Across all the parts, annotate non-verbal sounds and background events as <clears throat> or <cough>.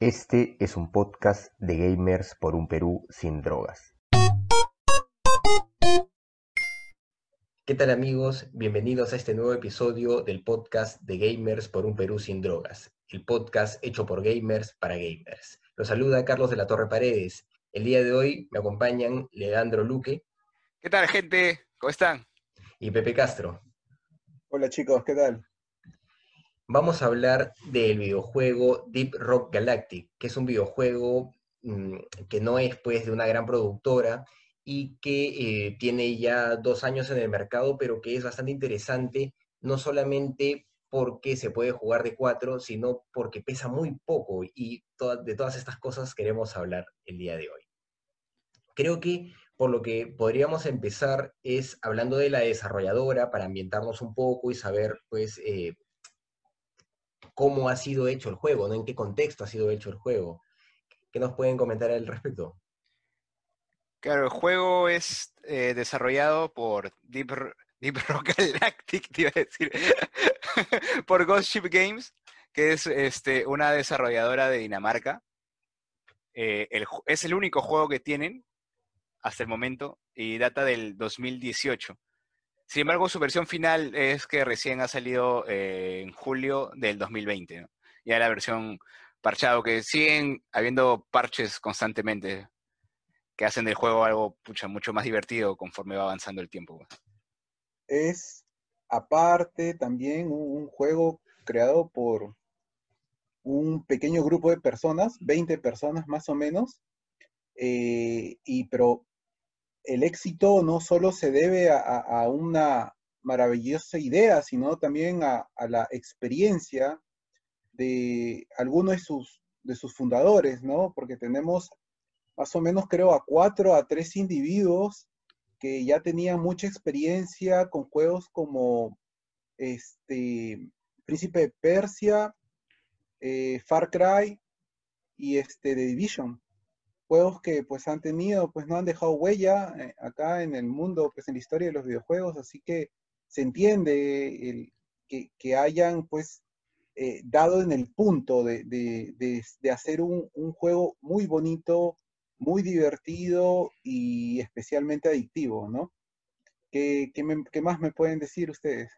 Este es un podcast de gamers por un Perú sin drogas. ¿Qué tal amigos? Bienvenidos a este nuevo episodio del podcast de Gamers por un Perú sin drogas, el podcast hecho por gamers para gamers. Los saluda Carlos de la Torre Paredes. El día de hoy me acompañan Leandro Luque. ¿Qué tal gente? ¿Cómo están? Y Pepe Castro. Hola chicos, ¿qué tal? Vamos a hablar del videojuego Deep Rock Galactic, que es un videojuego mm, que no es pues de una gran productora y que eh, tiene ya dos años en el mercado, pero que es bastante interesante, no solamente porque se puede jugar de cuatro, sino porque pesa muy poco y de todas estas cosas queremos hablar el día de hoy. Creo que por lo que podríamos empezar es hablando de la desarrolladora para ambientarnos un poco y saber pues eh, cómo ha sido hecho el juego, ¿no? En qué contexto ha sido hecho el juego. ¿Qué nos pueden comentar al respecto? Claro, el juego es eh, desarrollado por Deep, <laughs> Rock Galactic, iba a decir, <laughs> por Ghost Ship Games, que es este, una desarrolladora de Dinamarca. Eh, es el único juego que tienen hasta el momento y data del 2018. Sin embargo, su versión final es que recién ha salido eh, en julio del 2020. Ya la versión parchado, que siguen habiendo parches constantemente que hacen del juego algo mucho más divertido conforme va avanzando el tiempo. Es aparte también un, juego creado por un pequeño grupo de personas, 20 personas más o menos, eh, y pero el éxito no solo se debe a, una maravillosa idea, sino también a, la experiencia de algunos de sus, fundadores, ¿no? Porque tenemos más o menos, creo, a cuatro, a tres individuos que ya tenían mucha experiencia con juegos como este, Príncipe de Persia, eh, Far Cry y este, The Division juegos que pues han tenido, pues no han dejado huella eh, acá en el mundo, pues en la historia de los videojuegos, así que se entiende el, que, hayan pues eh, dado en el punto de, hacer un, juego muy bonito, muy divertido y especialmente adictivo, ¿no? ¿Qué, más me pueden decir ustedes?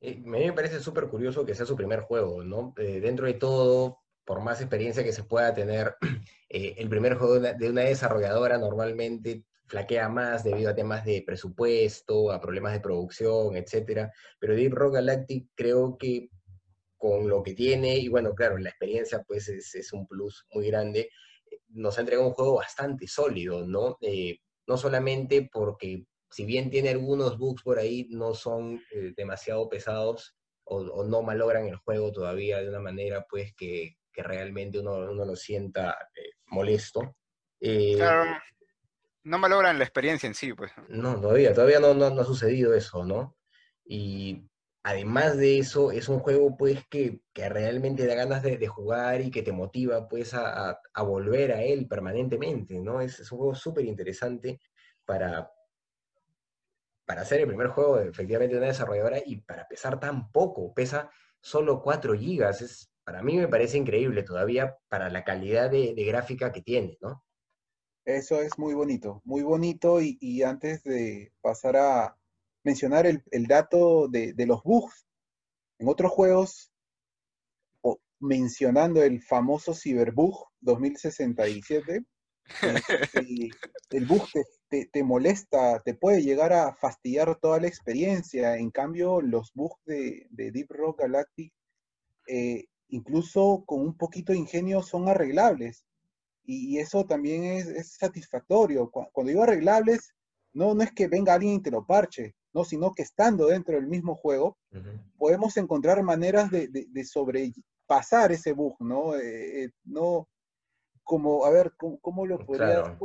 Eh, a mí me parece súper curioso que sea su primer juego, ¿no? dentro de todo, por más experiencia que se pueda tener, <clears throat> eh, el primer juego de una, desarrolladora normalmente flaquea más debido a temas de presupuesto, a problemas de producción, etc. Pero Deep Rock Galactic creo que con lo que tiene, y bueno, claro, la experiencia pues es, un plus muy grande, nos ha entregado un juego bastante sólido, ¿no? Eh, no solamente porque si bien tiene algunos bugs por ahí, no son eh, demasiado pesados o, o, no malogran el juego todavía de una manera pues que, que realmente uno, uno lo sienta eh, molesto. Eh, claro, no malogran la experiencia en sí, pues. No, todavía, todavía no, no, ha sucedido eso, ¿no? Y además de eso, es un juego, pues, que, que realmente da ganas de, de, jugar y que te motiva, pues, a, a, volver a él permanentemente, ¿no? Es, es un juego súper interesante para, para hacer el primer juego, efectivamente, de una desarrolladora y para pesar tan poco, pesa solo 4 gigas, es para mí me parece increíble todavía para la calidad de, gráfica que tiene, ¿no? Eso es muy bonito, muy bonito y, antes de pasar a mencionar el, dato de, los bugs, en otros juegos, o mencionando el famoso Cyberbug 2067, este, <laughs> el bug te, molesta, te puede llegar a fastidiar toda la experiencia. En cambio, los bugs de, Deep Rock Galactic eh, incluso con un poquito de ingenio son arreglables. Y, eso también es, satisfactorio. Cuando, digo arreglables, no, no es que venga alguien y te lo parche, no, sino que estando dentro del mismo juego, podemos encontrar maneras de, sobrepasar ese bug, ¿no? Eh, eh, no como, a ver, ¿cómo, lo podría...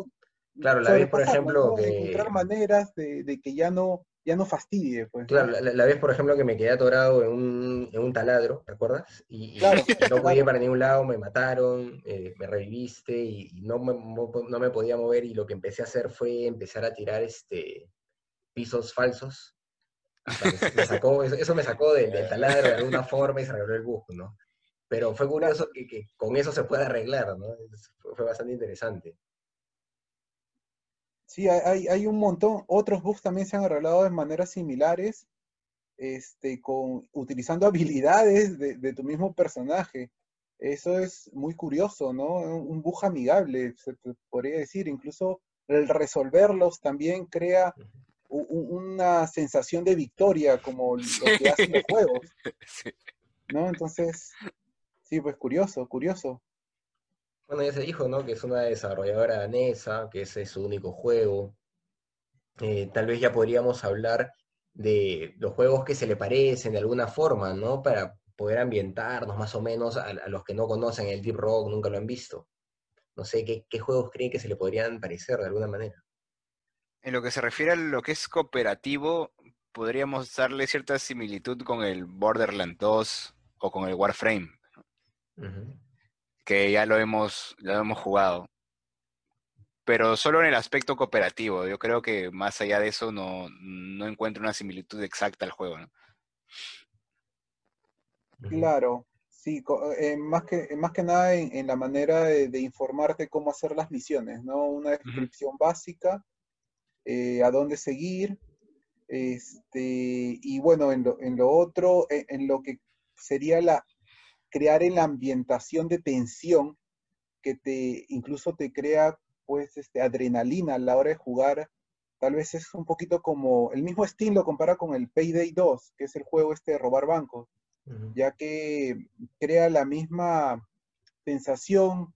Claro, la vez, por ejemplo, Encontrar maneras de, que ya no, ya no fastidie. Pues, claro, la, vez, por ejemplo, que me quedé atorado en un, en un taladro, ¿te acuerdas? Y, <laughs> no podía ir para ningún lado, me mataron, eh, me reviviste y, no, me, no me podía mover y lo que empecé a hacer fue empezar a tirar este, pisos falsos. Me sacó, <laughs> eso, me sacó del, taladro de alguna forma y se arregló el bug, ¿no? pero fue curioso que, que con eso se pueda arreglar, ¿no? Fue bastante interesante. Sí, hay, hay un montón. Otros bugs también se han arreglado de maneras similares, este, con, utilizando <laughs> habilidades de, de tu mismo personaje. Eso es muy curioso, ¿no? Un bug amigable, se te podría decir. Incluso el resolverlos también crea una sensación de victoria, como lo que hacen los juegos. <laughs> ¿no? Entonces, sí, pues curioso, curioso. Bueno, ya se dijo, ¿no? Que es una desarrolladora danesa, que ese es su único juego. Eh, tal vez ya podríamos hablar de los juegos que se le parecen de alguna forma, ¿no? Para poder ambientarnos más o menos a, a los que no conocen el Deep Rock, nunca lo han visto. No sé, ¿qué, qué juegos creen que se le podrían parecer de alguna manera? En lo que se refiere a lo que es cooperativo, podríamos darle cierta similitud con el Borderlands 2 o con el Warframe. Que ya lo hemos, ya lo hemos jugado. Pero solo en el aspecto cooperativo. Yo creo que más allá de eso no, no encuentro una similitud exacta al juego, ¿no? Claro, sí, eh, más que, más que nada en, en la manera de, de informarte cómo hacer las misiones, ¿no? Una descripción básica, eh, a dónde seguir, este, y bueno, en lo, en lo otro, en, en lo que sería la, crear en la ambientación de tensión que te, incluso te crea, pues, este, adrenalina a la hora de jugar. Tal vez es un poquito como, el mismo estilo lo compara con el Payday 2, que es el juego este de robar bancos ya que crea la misma sensación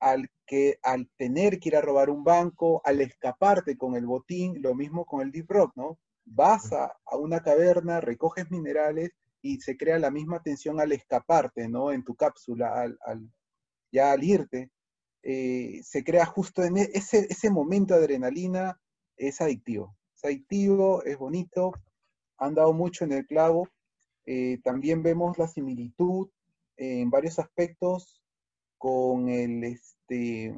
al, que, al tener que ir a robar un banco, al escaparte con el botín, lo mismo con el Deep Rock, ¿no? Vas a, a una caverna, recoges minerales y se crea la misma tensión al escaparte, ¿no? En tu cápsula, al, al- ya al irte. Eh, se crea justo en e- ese, ese momento de adrenalina, es adictivo. Es adictivo, es bonito, han dado mucho en el clavo. Eh, también vemos la similitud en varios aspectos con el este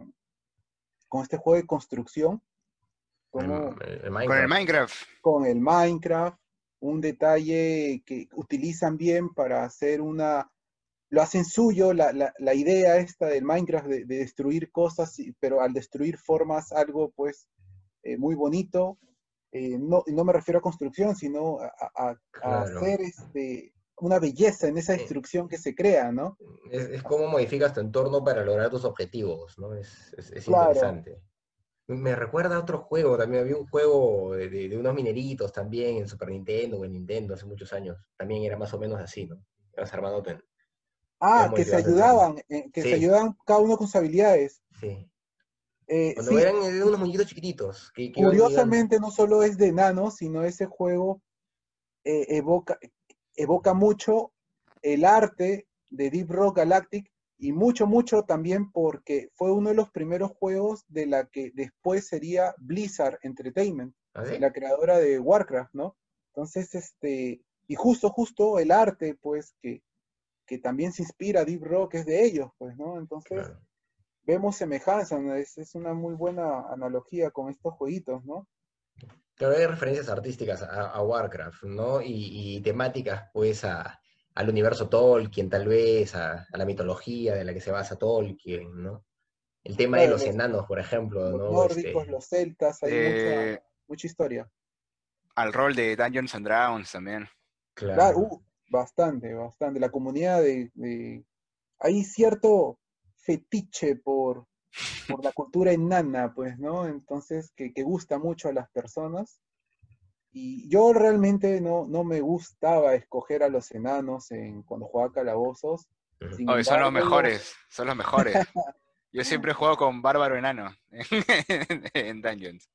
con este juego de construcción, como El, el Con el. Minecraft. con el Minecraft, un detalle que utilizan bien para hacer una, lo hacen suyo, la, la- la idea esta del Minecraft de, de destruir cosas, pero al destruir formas algo pues eh, muy bonito. Eh, no, no me refiero a construcción, sino a, a- a Claro. hacer este, una belleza en esa Sí. destrucción que se crea, ¿no? Es, es cómo modificas tu entorno para lograr tus objetivos, ¿no? Es, es- es Claro. interesante. Me recuerda a otro juego, también había un juego de, de- de unos mineritos también en Super Nintendo o en Nintendo hace muchos años. También era más o menos así, ¿no? Ibas Ah, que se ayudaban, eh, que se ayudaban cada uno con sus habilidades. Sí. Eh, Cuando sí, eran unos muñequitos chiquititos. Que, que iban Curiosamente, no solo es de enanos, sino ese juego eh, evoca, evoca mucho el arte de Deep Rock Galactic y mucho, mucho también porque fue uno de los primeros juegos de la que después sería Blizzard Entertainment. ¿Ah, sí? la creadora de Warcraft, ¿no? Entonces, este, y justo, justo el arte, pues, que, que también se inspira Deep Rock es de ellos, pues, ¿no? Entonces, Claro. vemos semejanza, ¿no? es, es una muy buena analogía con estos jueguitos, ¿no? Claro, hay referencias artísticas a, a Warcraft, ¿no? Y, y temáticas, pues, a, al universo Tolkien, tal vez, a, a la mitología de la que se basa Tolkien, ¿no? El tema de Claro, los los- enanos, por ejemplo, Los ¿no? nórdicos, Este, los celtas, hay Eh, mucha, mucha historia. al rol de Dungeons and Dragons también. Claro, claro. uh, bastante, bastante. La comunidad de, de- Hay cierto fetiche por, por la <laughs> cultura enana, pues, ¿no? Entonces, que, que gusta mucho a las personas. Y yo realmente no, no me gustaba escoger a los enanos en, cuando jugaba calabozos. Sin Oye, son los mejores, son los mejores. <laughs> Yo siempre he jugado con Bárbaro Enano en <laughs> Dungeons.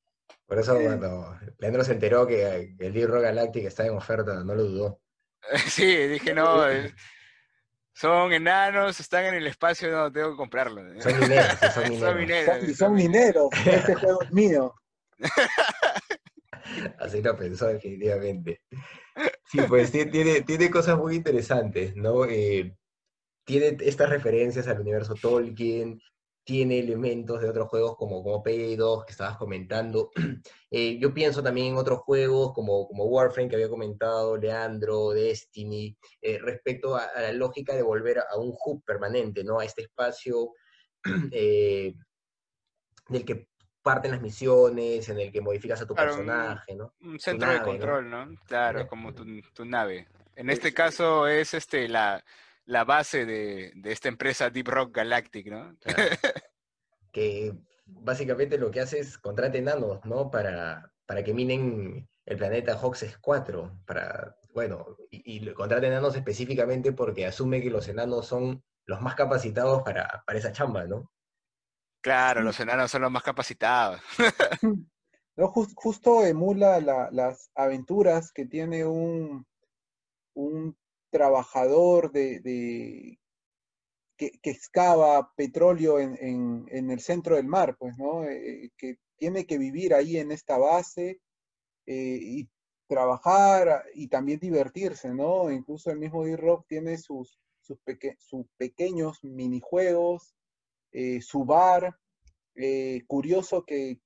Por eso cuando Leandro se enteró que, el libro Galactic está en oferta, no lo dudó. <laughs> Sí, dije, no, eh, son enanos, están en el espacio, no, tengo que comprarlo. Son mineros, son Son mineros. mineros. y son mineros. Este juego es mío. <laughs> Así lo pensó definitivamente. Sí, pues ti- tiene, tiene cosas muy interesantes, ¿no? Eh, tiene estas referencias al universo Tolkien, tiene elementos de otros juegos como, como Payday que estabas comentando. <clears throat> Eh, yo pienso también en otros juegos como, como Warframe que había comentado, Leandro, Destiny, eh, respecto a, la lógica de volver a, un hub permanente, ¿no? A este espacio <clears throat> del que parten las misiones, en el que modificas a tu personaje, ¿no? Un centro de control, ¿no? Claro, como tu, tu, nave. En este caso es este la, la base de, de, esta empresa Deep Rock Galactic, ¿no? <laughs> que básicamente lo que hace es contrate enanos, ¿no? Para, para que minen el planeta Hoxes 4, para, bueno, y, y contrate enanos específicamente porque asume que los enanos son los más capacitados para, para esa chamba, ¿no? Claro, los enanos son los más capacitados. <laughs> No, justo emula las aventuras que tiene un, un trabajador de, que, excava petróleo en, el centro del mar, pues, ¿no? Eh, que tiene que vivir ahí en esta base eh, y trabajar y también divertirse, ¿no? Incluso el mismo D-Rock tiene sus, sus, sus pequeños minijuegos eh, su bar. Eh, curioso que,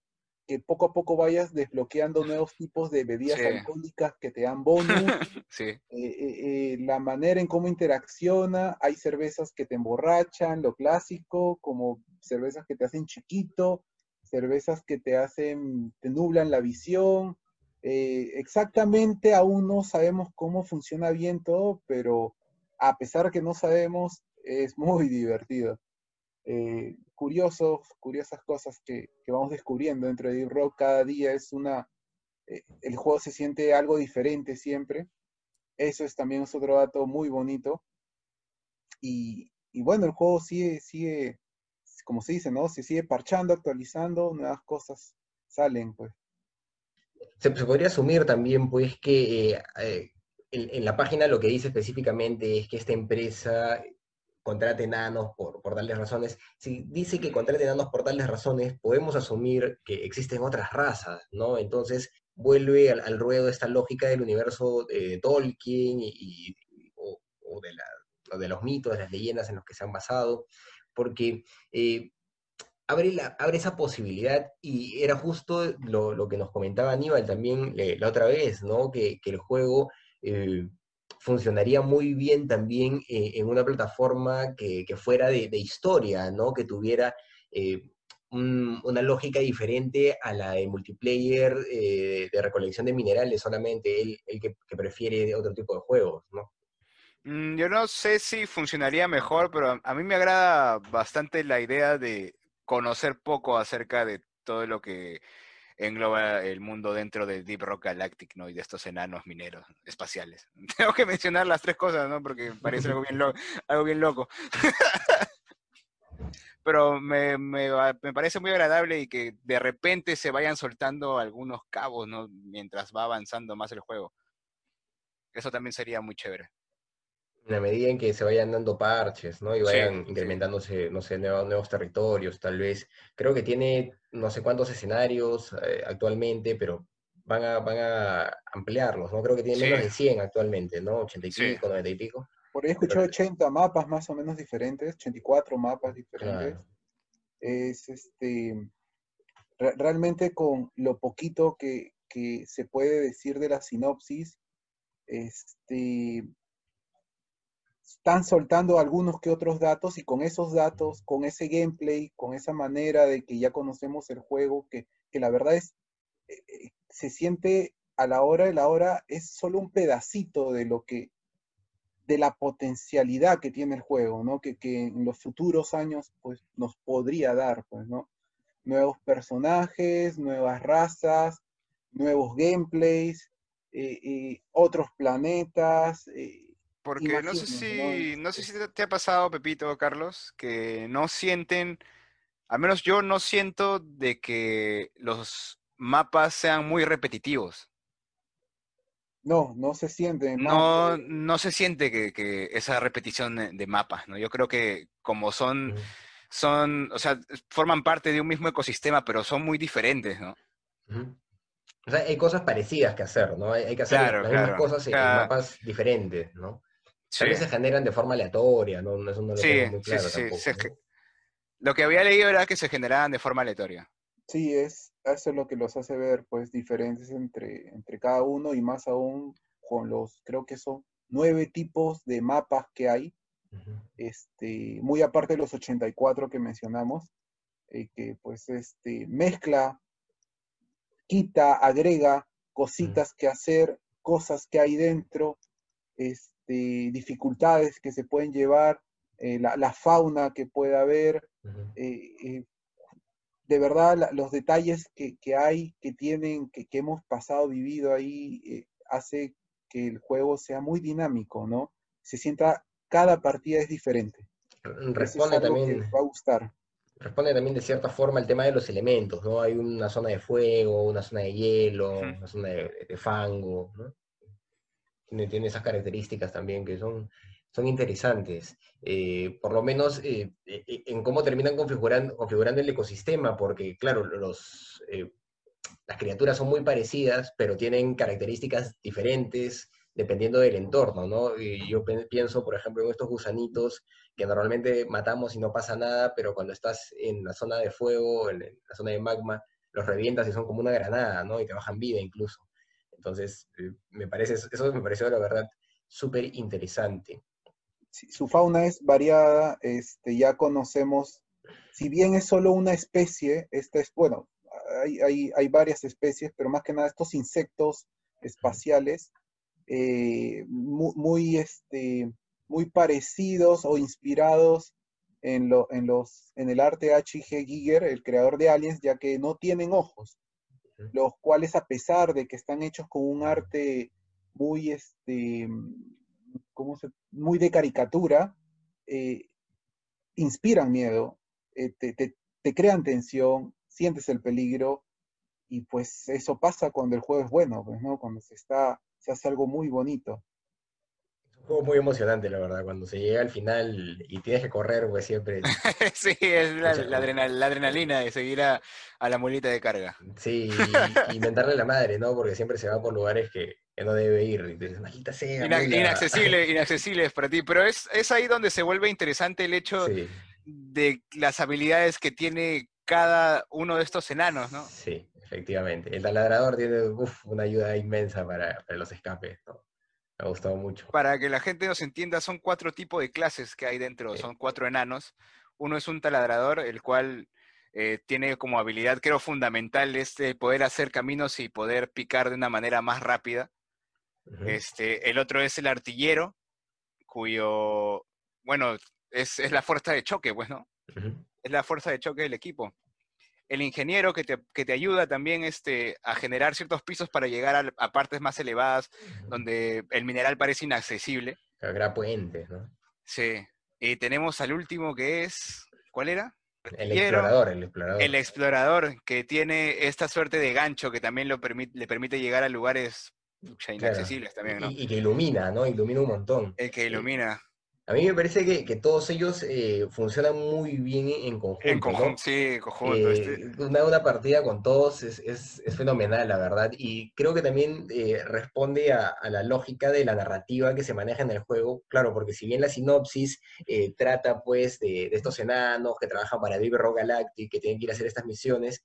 poco a poco vayas desbloqueando nuevos tipos de bebidas alcohólicas que te dan bonus. <laughs> Eh, la manera en cómo interacciona, hay cervezas que te emborrachan, lo clásico, como cervezas que te hacen chiquito, cervezas que te hacen, te nublan la visión. exactamente aún no sabemos cómo funciona bien todo, pero a pesar que no sabemos, es muy <laughs> divertido. Eh, curiosos, curiosas cosas que, vamos descubriendo dentro de Deep Rock. Cada día es una, eh, el juego se siente algo diferente siempre. Eso es también otro dato muy bonito. Y, bueno, el juego sigue, sigue, como se dice, ¿no? Se sigue parchando, actualizando, nuevas cosas salen, pues. Se, podría asumir también, pues, que eh, en, la página lo que dice específicamente es que esta empresa contrate enanos por, por tales razones. Si dice que contrate enanos por tales razones, podemos asumir que existen otras razas, ¿no? Entonces vuelve al, ruedo esta lógica del universo de Tolkien y, o, de, de, los mitos, de las leyendas en los que se han basado, porque eh, abre, la, abre esa posibilidad y era justo lo, lo que nos comentaba Aníbal también eh, la otra vez, ¿no? Que, que el juego... Eh, funcionaría muy bien también eh, en una plataforma que, fuera de, historia, ¿no? Que tuviera eh, una lógica diferente a la de multiplayer eh, de recolección de minerales solamente, el, que, prefiere otro tipo de juegos, ¿no? Mm, yo no sé si funcionaría mejor, pero a mí me agrada bastante la idea de conocer poco acerca de todo lo que engloba el mundo dentro de Deep Rock Galactic, ¿no? Y de estos enanos mineros espaciales. <laughs> Tengo que mencionar las tres cosas, ¿no? Porque <laughs> parece algo bien, algo bien loco. <laughs> Pero me, me, me, parece muy agradable y que de repente se vayan soltando algunos cabos, ¿no? Mientras va avanzando más el juego. Eso también sería muy chévere en la medida en que se vayan dando parches, ¿no? Y vayan incrementándose, no sé, nuevos, territorios, tal vez. Creo que tiene no sé cuántos escenarios eh, actualmente, pero van a, van a ampliarlos, ¿no? Creo que tiene menos de 100 actualmente, ¿no? 80 y pico, 90 y pico. Por ahí escuché 80 mapas más o menos diferentes, 84 mapas diferentes. Es este. realmente con lo poquito que, que se puede decir de la sinopsis, este, están soltando algunos que otros datos y con esos datos, con ese gameplay, con esa manera de que ya conocemos el juego, que, la verdad es, eh, eh, se siente a la hora de la hora, es solo un pedacito de lo que, de la potencialidad que tiene el juego, ¿no? Que, en los futuros años, pues, nos podría dar, pues, ¿no? Nuevos personajes, nuevas razas, nuevos gameplays, eh, otros planetas, porque no sé si, no sé si te ha pasado, Pepito, Carlos, que no sienten, al menos yo no siento de que los mapas sean muy repetitivos. No, no se siente. No, no se siente que, esa repetición de mapas, ¿no? Yo creo que como son, son, o sea, forman parte de un mismo ecosistema, pero son muy diferentes, ¿no? O sea, hay cosas parecidas que hacer, ¿no? Hay, que hacer las mismas cosas en mapas diferentes, ¿no? Vez se generan de forma aleatoria, ¿no? Eso no lo sí, muy claro sí, tampoco, Lo que había leído era que se generaban de forma aleatoria. Sí, es, eso es lo que los hace ver, pues, diferentes entre, entre cada uno y más aún con los, creo que son nueve tipos de mapas que hay, este, muy aparte de los 84 que mencionamos, eh, que pues este, mezcla, quita, agrega cositas que hacer, cosas que hay dentro, este, dificultades que se pueden llevar, eh, la, fauna que puede haber, eh, de verdad los detalles que, hay, que tienen, que, hemos pasado, vivido ahí, hace que el juego sea muy dinámico, ¿no? Se sienta, cada partida es diferente. Responde también. va a gustar. Responde también de cierta forma el tema de los elementos, ¿no? Hay una zona de fuego, una zona de hielo, una zona de, fango, ¿no? Tiene, esas características también que son, son interesantes. Eh, por lo menos eh, eh, en cómo terminan configurando, configurando el ecosistema, porque claro, los, las criaturas son muy parecidas, pero tienen características diferentes dependiendo del entorno, ¿no? Y yo pienso, por ejemplo, en estos gusanitos que normalmente matamos y no pasa nada, pero cuando estás en la zona de fuego, en la zona de magma, los revientas y son como una granada, ¿no? Y te bajan vida incluso. Entonces, eh, me parece, eso me pareció la verdad súper interesante. su fauna es variada, este, ya conocemos, si bien es solo una especie, esta es, bueno, hay, varias especies, pero más que nada estos insectos espaciales, eh, muy, este, muy parecidos o inspirados en, lo, en, los, en el arte H.G. Giger, el creador de Aliens, ya que no tienen ojos, los cuales a pesar de que están hechos con un arte muy, este, ¿cómo se, muy de caricatura, eh, inspiran miedo, eh, te, te, crean tensión, sientes el peligro y pues eso pasa cuando el juego es bueno, pues, ¿no? Cuando se está, se hace algo muy bonito. Juego muy emocionante, la verdad, cuando se llega al final y tienes que correr, pues siempre... <laughs> sí, es la, adrenalina de seguir a, la mulita de carga. Sí, y, inventarle la madre, ¿no? Porque siempre se va por lugares que, no debe ir. Y dices, sea, inaccesible, <laughs> inaccesibles para ti. Pero es, es ahí donde se vuelve interesante el hecho de las habilidades que tiene cada uno de estos enanos, ¿no? Sí, efectivamente. El taladrador tiene una ayuda inmensa para, los escapes, ¿no? Me ha gustado mucho. Para que la gente nos entienda, son cuatro tipos de clases que hay dentro, son cuatro enanos. Uno es un taladrador, el cual eh, tiene como habilidad, creo, fundamental este poder hacer caminos y poder picar de una manera más rápida. este, el otro es el artillero, cuyo, bueno, es, la fuerza de choque, pues, ¿no? es la fuerza de choque del equipo. El ingeniero que te, ayuda también este, a generar ciertos pisos para llegar a, partes más elevadas donde el mineral parece inaccesible. Habrá puentes, ¿no? Sí. Y tenemos al último que es, ¿cuál era? El explorador, el explorador. El explorador, que tiene esta suerte de gancho que también lo le permite llegar a lugares inaccesibles también, ¿no? Y, que ilumina, ¿no? Ilumina un montón. El que ilumina. A mí me parece que, todos ellos eh, funcionan muy bien en conjunto. En conjunto, sí, en conjunto. Este. Eh, una, partida con todos es, fenomenal, la verdad. Y creo que también eh, responde a, la lógica de la narrativa que se maneja en el juego. Claro, porque si bien la sinopsis trata pues de, estos enanos que trabajan para Deep Rock Galactic, que tienen que ir a hacer estas misiones,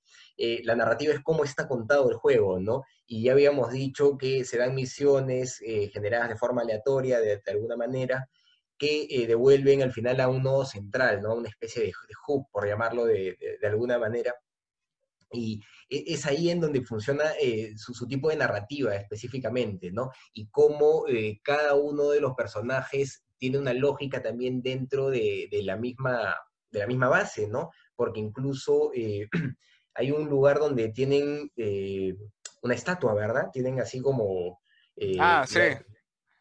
la narrativa es cómo está contado el juego, ¿no? Y ya habíamos dicho que se dan misiones generadas de forma aleatoria, de alguna manera que eh, devuelven al final a un nodo central, ¿no? Una especie de, hub, por llamarlo de, alguna manera. Y e, es ahí en donde funciona eh, su, tipo de narrativa específicamente, ¿no? Y cómo eh, cada uno de los personajes tiene una lógica también dentro de, la, misma, de la misma base, ¿no? Porque incluso <clears throat> hay un lugar donde tienen una estatua, ¿verdad? Tienen así como... ah, sí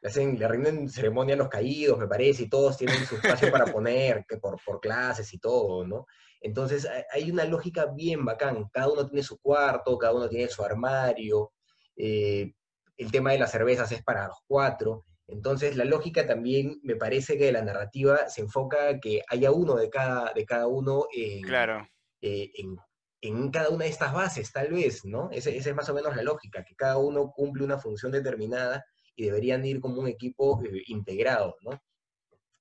le, hacen, le rinden ceremonia a los caídos, me parece, y todos tienen su espacio para poner, que por, por clases y todo, ¿no? Entonces hay una lógica bien bacán, cada uno tiene su cuarto, cada uno tiene su armario, eh, el tema de las cervezas es para los cuatro, entonces la lógica también me parece que la narrativa se enfoca a que haya uno de cada, de cada uno en, claro. Eh, en, en, cada una de estas bases, tal vez, ¿no? esa es más o menos la lógica, que cada uno cumple una función determinada y deberían ir como un equipo eh, integrado, ¿no?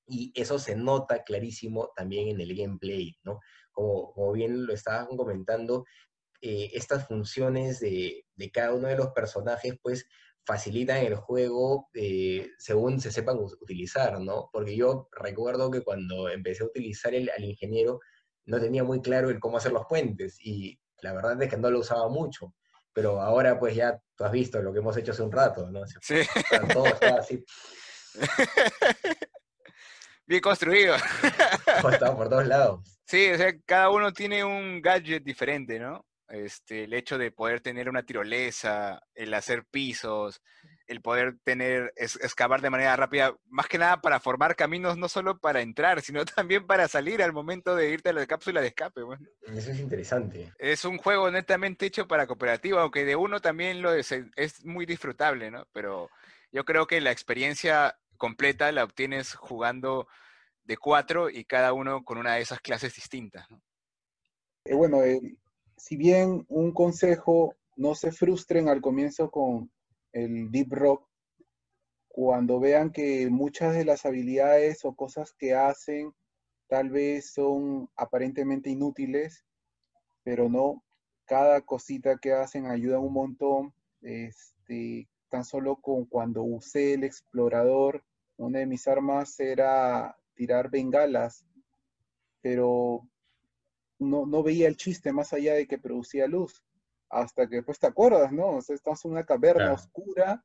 y eso se nota clarísimo también en el gameplay, ¿no? Como, bien lo estaban comentando, eh, estas funciones de, de, cada uno de los personajes, pues facilitan el juego eh, según se sepan utilizar, ¿no? Porque yo recuerdo que cuando empecé a utilizar el, al ingeniero, no tenía muy claro el cómo hacer los puentes y la verdad es que no lo usaba mucho. Pero ahora pues ya tú has visto lo que hemos hecho hace un rato, ¿no? Sí. <laughs> Todo está así. <laughs> Bien construido. Está por todos lados. Sí, o sea, cada uno tiene un gadget diferente, ¿no? Este, el hecho de poder tener una tirolesa, el hacer pisos, el poder tener, excavar de manera rápida, más que nada para formar caminos, no solo para entrar, sino <laughs> también para salir al momento de irte a la cápsula de escape. Eso es interesante. Es un juego netamente hecho para cooperativa, aunque de uno también lo es, es muy disfrutable, ¿no? Pero yo creo que la experiencia completa la obtienes jugando de cuatro y cada uno con una de esas clases distintas. ¿no? Eh, bueno, eh, si bien un consejo, no se frustren al comienzo con el Deep Rock, cuando vean que muchas de las habilidades o cosas que hacen tal vez son aparentemente inútiles, pero no, cada cosita que hacen ayuda un montón. Este, tan solo con cuando usé el explorador, una de mis armas era tirar bengalas, pero no, no veía el chiste más allá de que producía luz. Hasta que después te acuerdas, ¿no? O sea, estamos en una caverna oscura,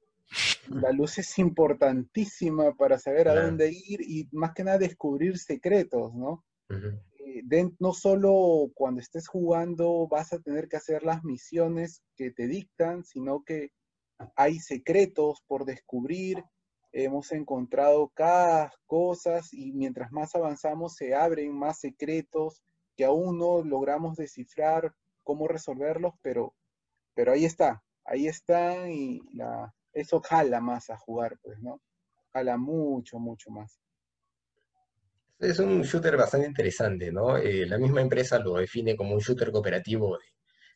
la luz es importantísima para saber a dónde ir y más que nada descubrir secretos, ¿no? Eh, no solo cuando estés jugando vas a tener que hacer las misiones que te dictan, sino que hay secretos por descubrir, hemos encontrado cada cosas y mientras más avanzamos se abren más secretos que aún no logramos descifrar cómo resolverlos, pero, pero ahí está, ahí está y eso jala más a jugar, pues, ¿no? Jala mucho, mucho más. Es un shooter bastante interesante, ¿no? Eh, la misma empresa lo define como un shooter cooperativo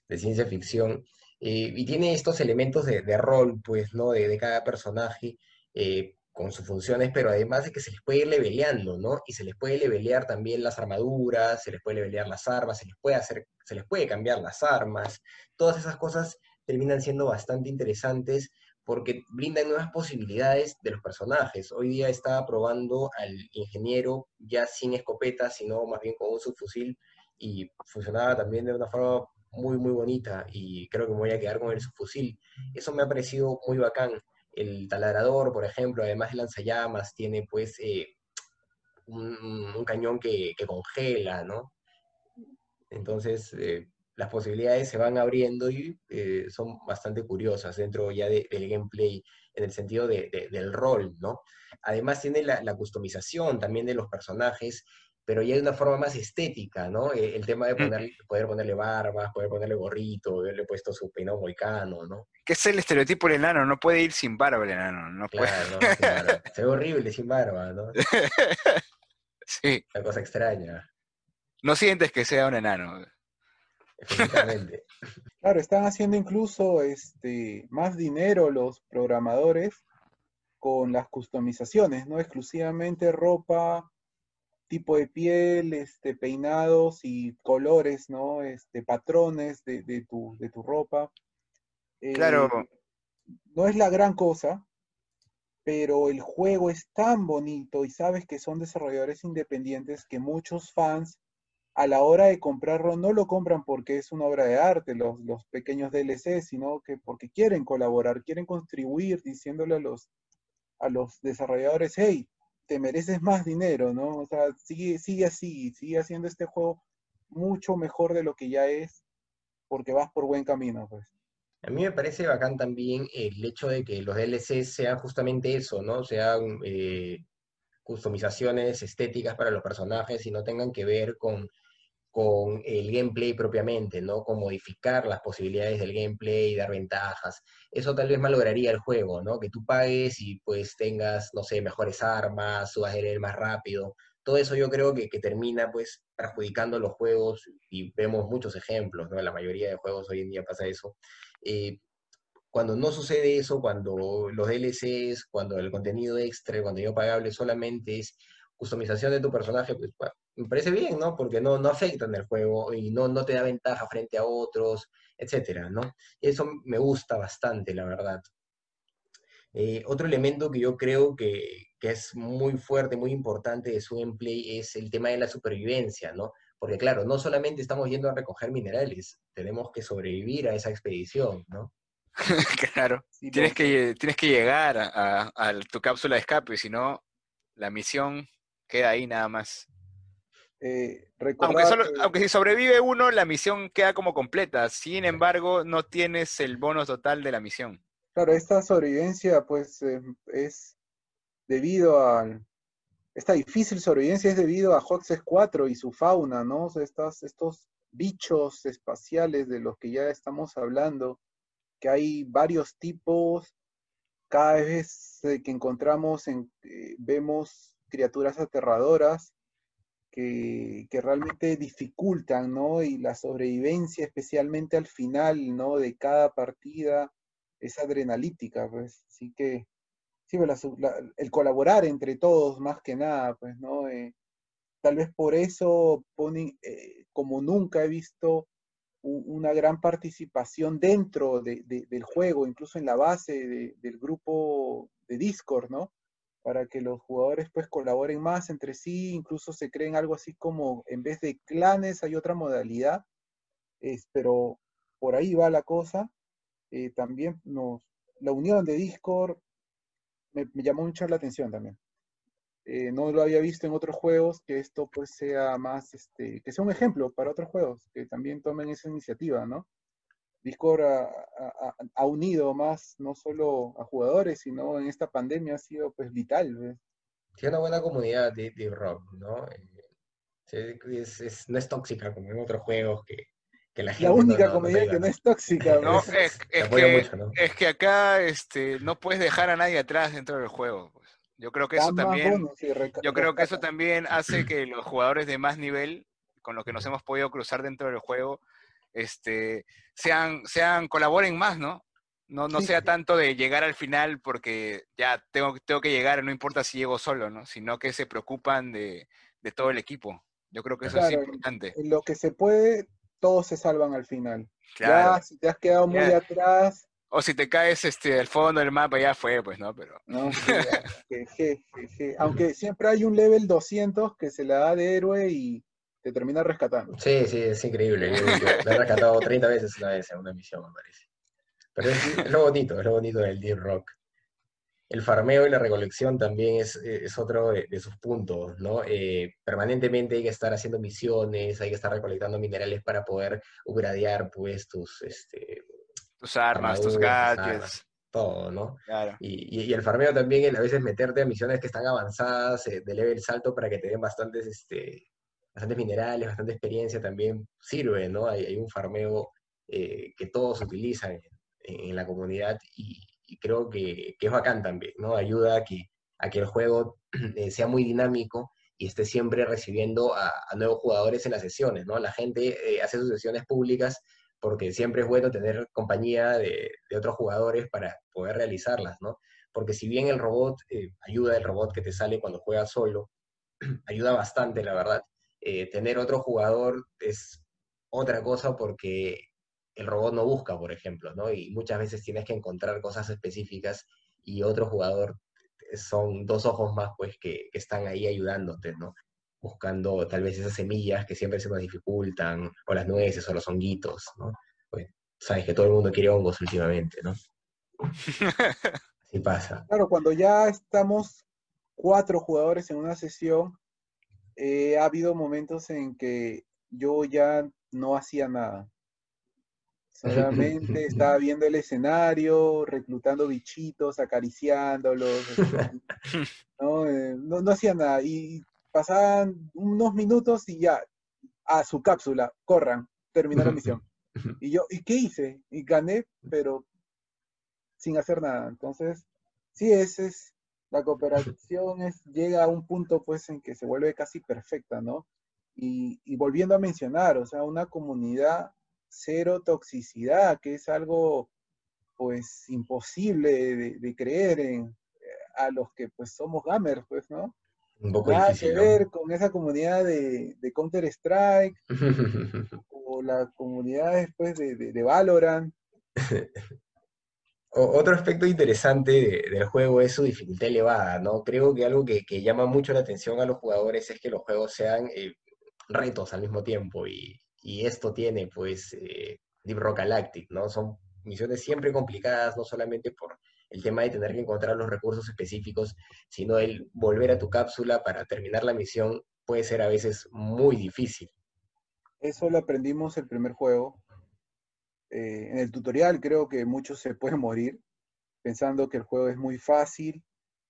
de, ciencia ficción eh, y tiene estos elementos de, rol, pues, ¿no? De, de cada personaje eh, con sus funciones, pero además de que se les puede ir leveleando, ¿no? Y se les puede levelear también las armaduras, se les puede levelear las armas, se les puede hacer, se les puede cambiar las armas. Todas esas cosas terminan siendo bastante interesantes porque brindan nuevas posibilidades de los personajes. Hoy día estaba probando al ingeniero ya sin escopeta, sino más bien con un subfusil y funcionaba también de una forma muy, muy bonita y creo que me voy a quedar con el subfusil. Eso me ha parecido muy bacán el taladrador, por ejemplo, además de lanzallamas, tiene pues eh, un, cañón que, congela, ¿no? Entonces, eh, las posibilidades se van abriendo y eh, son bastante curiosas dentro ya del gameplay, en el sentido del rol, ¿no? Además tiene la, la, customización también de los personajes pero ya de una forma más estética, ¿no? Eh, el tema de poner, poder ponerle barbas, poder ponerle gorrito, haberle puesto su peinado moicano, ¿no? Que es el estereotipo del enano, no puede ir sin barba el enano, no claro, No, <laughs> Se ve horrible sin barba, ¿no? sí. Una cosa extraña. No sientes que sea un enano. Efectivamente. <laughs> claro, están haciendo incluso este, más dinero los programadores con las customizaciones, no exclusivamente ropa tipo de piel, este, peinados y colores, ¿no? Este, patrones de, tu, de tu ropa. claro. Eh, no es la gran cosa, pero el juego es tan bonito y sabes que son desarrolladores independientes que muchos fans a la hora de comprarlo no lo compran porque es una obra de arte, los, los pequeños DLC, sino que porque quieren colaborar, quieren contribuir diciéndole a los, a los desarrolladores, hey, mereces más dinero, ¿no? O sea, sigue, sigue así, sigue haciendo este juego mucho mejor de lo que ya es, porque vas por buen camino, pues. A mí me parece bacán también el hecho de que los DLC sean justamente eso, ¿no? Sean eh, customizaciones estéticas para los personajes y no tengan que ver con con el gameplay propiamente, ¿no? Con modificar las posibilidades del gameplay, dar ventajas. Eso tal vez malograría el juego, ¿no? Que tú pagues y pues tengas, no sé, mejores armas, subas el más rápido. Todo eso yo creo que, que, termina pues perjudicando los juegos y vemos muchos ejemplos, ¿no? La mayoría de juegos hoy en día pasa eso. Eh, cuando no sucede eso, cuando los DLCs, cuando el contenido extra, el contenido pagable solamente es customización de tu personaje, pues me parece bien, ¿no? Porque no, no afectan el juego y no, no te da ventaja frente a otros, etcétera, ¿no? Eso me gusta bastante, la verdad. Eh, otro elemento que yo creo que, que, es muy fuerte, muy importante de su gameplay es el tema de la supervivencia, ¿no? Porque claro, no solamente estamos yendo a recoger minerales, tenemos que sobrevivir a esa expedición, ¿no? <laughs> claro, tienes, que, tienes que llegar a, a, tu cápsula de escape, si no, la misión queda ahí nada más. Eh, aunque, solo, aunque si sobrevive uno, la misión queda como completa. Sin embargo, no tienes el bono total de la misión. Claro, esta sobrevivencia, pues, eh, es debido a. Esta difícil sobrevivencia es debido a Hoxes 4 y su fauna, ¿no? O sea, estas, estos bichos espaciales de los que ya estamos hablando, que hay varios tipos, cada vez que encontramos, en, eh, vemos criaturas aterradoras que, realmente dificultan, ¿no? Y la sobrevivencia, especialmente al final, ¿no? De cada partida, es adrenalítica, pues. Así que, sí, pues, el colaborar entre todos, más que nada, pues, ¿no? Eh, tal vez por eso ponen, eh, como nunca he visto una gran participación dentro de, de, del juego, incluso en la base del grupo de Discord, ¿no? Para que los jugadores pues colaboren más entre sí, incluso se creen algo así como en vez de clanes hay otra modalidad, es, pero por ahí va la cosa. Eh, también nos, la unión de Discord me, me, llamó mucho la atención también. Eh, no lo había visto en otros juegos, que esto pues sea más, este, que sea un ejemplo para otros juegos, que también tomen esa iniciativa, ¿no? Discord ha, ha, ha unido más, no solo a jugadores, sino en esta pandemia ha sido pues vital. ¿ves? Tiene una buena comunidad de, de rock, ¿no? Eh, es, es, no es tóxica como en otros juegos que, que la, gente la única no, comunidad que no es tóxica. No, es, es, es que, mucho, ¿no? es, que, acá este, no puedes dejar a nadie atrás dentro del juego. Pues. Yo creo que eso también, yo creo que eso también hace que los jugadores de más nivel, con los que nos hemos podido cruzar dentro del juego, este, sean, sean, colaboren más, ¿no? No, no sí. sea tanto de llegar al final porque ya tengo, tengo que llegar, no importa si llego solo, ¿no? Sino que se preocupan de, de todo el equipo. Yo creo que eso claro, es importante. En lo que se puede, todos se salvan al final. Claro. Ya, si te has quedado muy ya. atrás. O si te caes este, al fondo del mapa, ya fue, pues, ¿no? Pero... No, je, je, je, Aunque siempre hay un level 200 que se la da de héroe y te termina rescatando. Sí, sí, es increíble. Yo, yo me he rescatado 30 veces una vez en una misión, me parece. Pero es, es, lo bonito, es lo bonito del Deep Rock. El farmeo y la recolección también es, es otro de, de, sus puntos, ¿no? Eh, permanentemente hay que estar haciendo misiones, hay que estar recolectando minerales para poder upgradear, pues, tus, este, tus armas, tus gadgets. Armas, todo, ¿no? Claro. Y, y, y, el farmeo también, a veces meterte a misiones que están avanzadas, eh, de level salto, para que te den bastantes, este, bastantes minerales, bastante experiencia también sirve, ¿no? Hay, hay un farmeo eh, que todos utilizan en, en la comunidad y, y creo que, que, es bacán también, ¿no? Ayuda a que, a que el juego <clears throat> eh, sea muy dinámico y esté siempre recibiendo a, a, nuevos jugadores en las sesiones, ¿no? La gente eh, hace sus sesiones públicas porque siempre es bueno tener compañía de, de, otros jugadores para poder realizarlas, ¿no? Porque si bien el robot eh, ayuda, el robot que te sale cuando juegas solo, <clears throat> ayuda bastante, la verdad. Eh, tener otro jugador es otra cosa porque el robot no busca, por ejemplo, ¿no? Y muchas veces tienes que encontrar cosas específicas y otro jugador son dos ojos más, pues, que, que están ahí ayudándote, ¿no? buscando tal vez esas semillas que siempre se nos dificultan, o las nueces, o los honguitos, ¿no? Pues, sabes que todo el mundo quiere hongos últimamente, ¿no? <laughs> Así pasa. Claro, cuando ya estamos cuatro jugadores en una sesión, eh, ha habido momentos en que yo ya no hacía nada. Solamente estaba <laughs> viendo el escenario, reclutando bichitos, acariciándolos. <laughs> ¿no? Eh, no, no hacía nada. Y pasaban unos minutos y ya, a su cápsula, corran, terminó la misión. <laughs> Y yo, ¿y qué hice? Y gané, pero sin hacer nada. Entonces, sí, ese es, la cooperación es, llega a un punto pues en que se vuelve casi perfecta, ¿no? Y, y volviendo a mencionar, o sea, una comunidad cero toxicidad, que es algo pues imposible de, de creer en, a los que pues somos gamers, pues, ¿no? Un poco Nada difícil, que ¿no? ver con esa comunidad de, de Counter-Strike <laughs> o la comunidad después de, de, de Valorant. <laughs> Otro aspecto interesante de- del juego es su dificultad elevada, ¿no? Creo que algo que, que llama mucho la atención a los jugadores es que los juegos sean eh, retos al mismo tiempo y, y esto tiene pues eh, Deep Rock Galactic, ¿no? Son misiones siempre complicadas, no solamente por el tema de tener que encontrar los recursos específicos, sino el volver a tu cápsula para terminar la misión puede ser a veces muy difícil. Eso lo aprendimos el primer juego. Eh, en el tutorial creo que muchos se pueden morir pensando que el juego es muy fácil,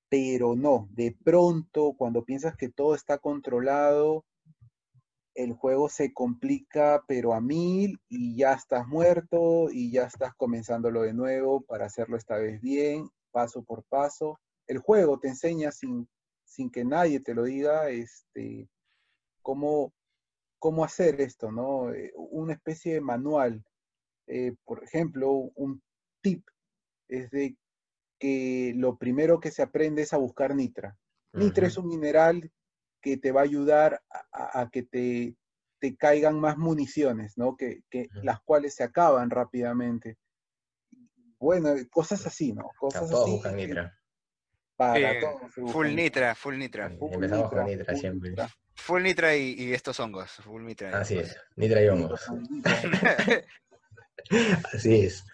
pero no. De pronto, cuando piensas que todo está controlado, el juego se complica, pero a mil, y ya estás muerto, y ya estás comenzándolo de nuevo para hacerlo esta vez bien, paso por paso. El juego te enseña sin, sin que nadie te lo diga, este, cómo, cómo hacer esto, ¿no? Eh, Una especie de manual. Eh, por ejemplo, un tip es de que lo primero que se aprende es a buscar nitra. Nitra es un mineral que te va a ayudar a, a- a que te, te caigan más municiones, ¿no? Que, que las cuales se acaban rápidamente. Bueno, cosas así, ¿no? Cosas todos así buscan Nitra. para Sí, todos full nitra, full nitra. Full Empezamos con nitra, Nitra full siempre. nitra. Full nitra y, y estos hongos. Full nitra y Así es, Nitra Y hongos. <laughs> Así es.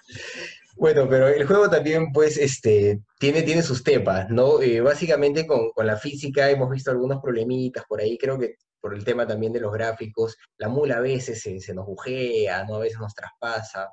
Bueno, pero el juego también, pues, este, tiene, tiene sus temas, ¿no? Eh, básicamente con, con la física hemos visto algunos problemitas por ahí, creo que por el tema también de los gráficos, la mula a veces se, se nos bujea, ¿no? A veces nos traspasa.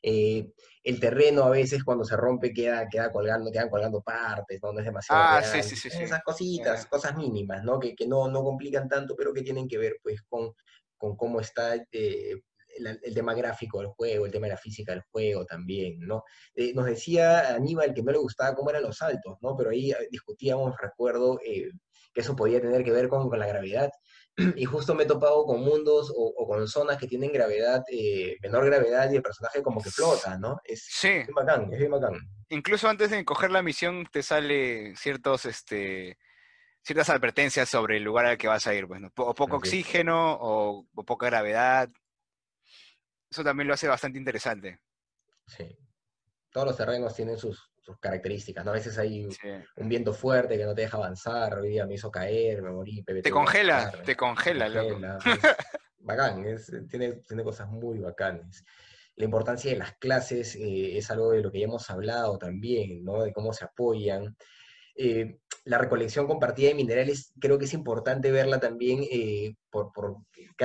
Eh, el terreno a veces cuando se rompe queda, queda colgando, quedan colgando partes, ¿no? No es demasiado Ah, real. sí, sí, sí. Esas cositas, cosas mínimas, ¿no? Que, que no, no complican tanto, pero que tienen que ver, pues, con, con cómo está eh, el, el tema gráfico del juego, el tema de la física del juego también, ¿no? Eh, nos decía Aníbal que no le gustaba cómo eran los saltos, ¿no? Pero ahí eh, discutíamos, recuerdo, eh, que eso podía tener que ver con, con la gravedad. <clears throat> Y justo me he topado con mundos o, o con zonas que tienen gravedad, eh, menor gravedad y el personaje como que flota, ¿no? Es Sí, bien bacán, es bien bacán. incluso antes de coger la misión te sale ciertos, este, ciertas advertencias sobre el lugar al que vas a ir, pues, ¿no? O poco es. oxígeno o, o poca gravedad. Eso también lo hace bastante interesante. Sí. Todos los terrenos tienen sus, sus características, ¿no? A veces hay Sí. un viento fuerte que no te deja avanzar, hoy día me hizo caer, me morí, Pepe Te congela, te congela, loco. congela, es <laughs> bacán, es- tiene, tiene cosas muy bacanas. La importancia de las clases eh, es algo de lo que ya hemos hablado también, ¿no? De cómo se apoyan. Eh, la recolección compartida de minerales, creo que es importante verla también eh, por, por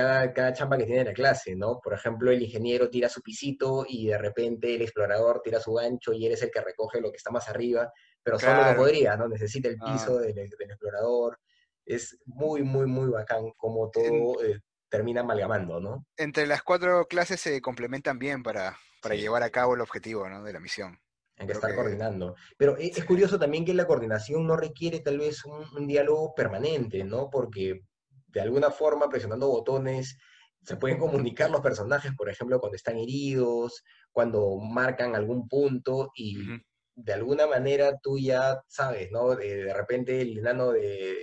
cada, cada chamba que tiene la clase, ¿no? Por ejemplo, el ingeniero tira su pisito y de repente el explorador tira su gancho y eres el que recoge lo que está más arriba, pero solo no Claro. podría, ¿no? Necesita el Ah. piso del, del explorador. Es muy, muy, muy bacán cómo todo eh, termina amalgamando, ¿no? Entre las cuatro clases se complementan bien para, para Sí. llevar a cabo el objetivo, ¿no? de la misión. Hay que Creo estar que- coordinando. Pero e- es, curioso también que la coordinación no requiere tal vez un, un diálogo permanente, ¿no? Porque de alguna forma, presionando botones, se pueden comunicar los personajes, por ejemplo, cuando están heridos, cuando marcan algún punto y de alguna manera tú ya sabes, ¿no? De, de repente el enano de,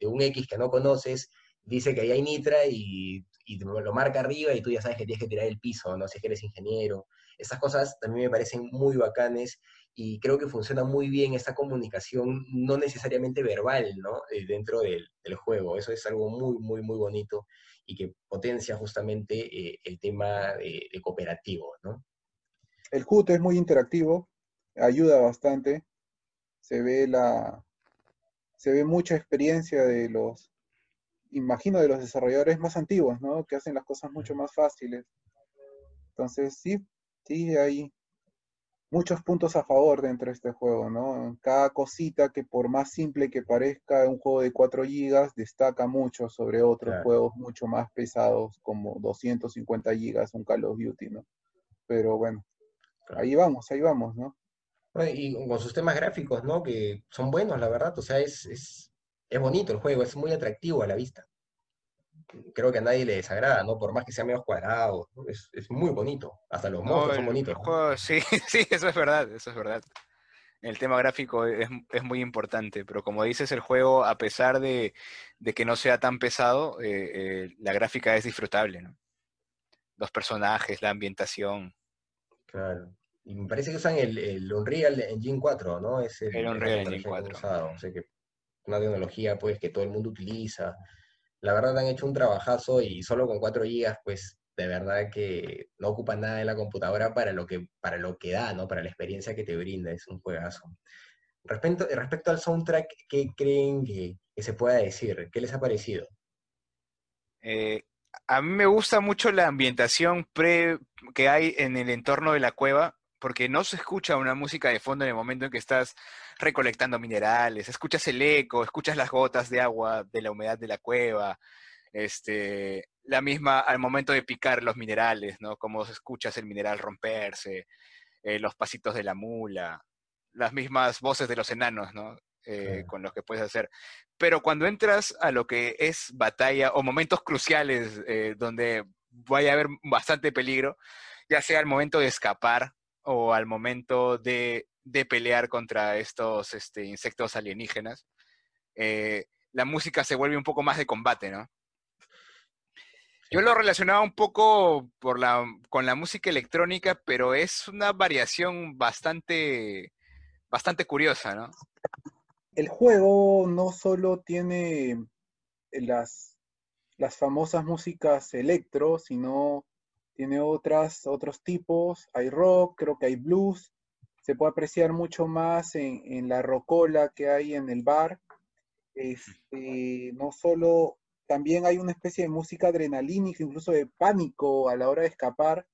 de- un X que no conoces dice que ahí hay nitra y, y lo marca arriba y tú ya sabes que tienes que tirar el piso, ¿no? Si es que eres ingeniero. Esas cosas también me parecen muy bacanes y creo que funciona muy bien esta comunicación, no necesariamente verbal, ¿no? Eh, dentro del, del juego. Eso es algo muy, muy, muy bonito y que potencia justamente eh, el tema de, de cooperativo, ¿no? El HUD es muy interactivo, ayuda bastante. Se ve la, se ve mucha experiencia de los, imagino, de los desarrolladores más antiguos, ¿no? Que hacen las cosas mucho más fáciles. Entonces, sí, sí, hay muchos puntos a favor dentro de este juego, ¿no? Cada cosita que por más simple que parezca un juego de 4 GB, destaca mucho sobre otros Claro. juegos mucho más pesados como 250 GB, un Call of Duty, ¿no? Pero bueno, Claro. ahí vamos, ahí vamos, ¿no? Y con sus temas gráficos, ¿no? Que son buenos, la verdad. O sea, es, es, es bonito el juego, es muy atractivo a la vista. Creo que a nadie le desagrada, ¿no? Por más que sea medio cuadrado, ¿no? es, es muy bonito. Hasta los No, monstruos el, son el bonitos. juego, <laughs> sí, sí, eso es verdad, eso es verdad. el tema gráfico es, muy importante, pero como dices, el juego, a pesar de, que no sea tan pesado, eh, eh, la gráfica es disfrutable, ¿no? Los personajes, la ambientación. Claro. Y me parece que usan el, Unreal Engine 4, ¿no? Es el, Unreal Engine 4. o sea que una tecnología pues que todo el mundo utiliza. La verdad han hecho un trabajazo y solo con 4 GB pues de verdad que no ocupa nada de la computadora para lo que, para lo que da, ¿no? Para la experiencia que te brinda, es un juegazo. Respecto, respecto al soundtrack, ¿qué creen que, se pueda decir? ¿Qué les ha parecido? Eh, a mí me gusta mucho la ambientación pre que hay en el entorno de la cueva, porque no se escucha una música de fondo en el momento en que estás recolectando minerales, escuchas el eco, escuchas las gotas de agua de la humedad de la cueva, este, la misma al momento de picar los minerales, ¿no? Como escuchas el mineral romperse, eh, los pasitos de la mula, las mismas voces de los enanos, ¿no? Eh, con los que puedes hacer. Pero cuando entras a lo que es batalla o momentos cruciales eh, donde vaya a haber bastante peligro, ya sea al momento de escapar o al momento de, pelear contra estos este, insectos alienígenas, la música se vuelve un poco más de combate, ¿no? Yo lo relacionaba un poco por la, con la música electrónica, pero es una variación bastante, bastante curiosa, ¿no? El juego no solo tiene las, las famosas músicas electro, sino tiene otras, otros tipos. Hay rock, creo que hay blues. Se puede apreciar mucho más en, la rocola que hay en el bar. Este, no solo también hay una especie de música adrenalínica, incluso de pánico a la hora de escapar,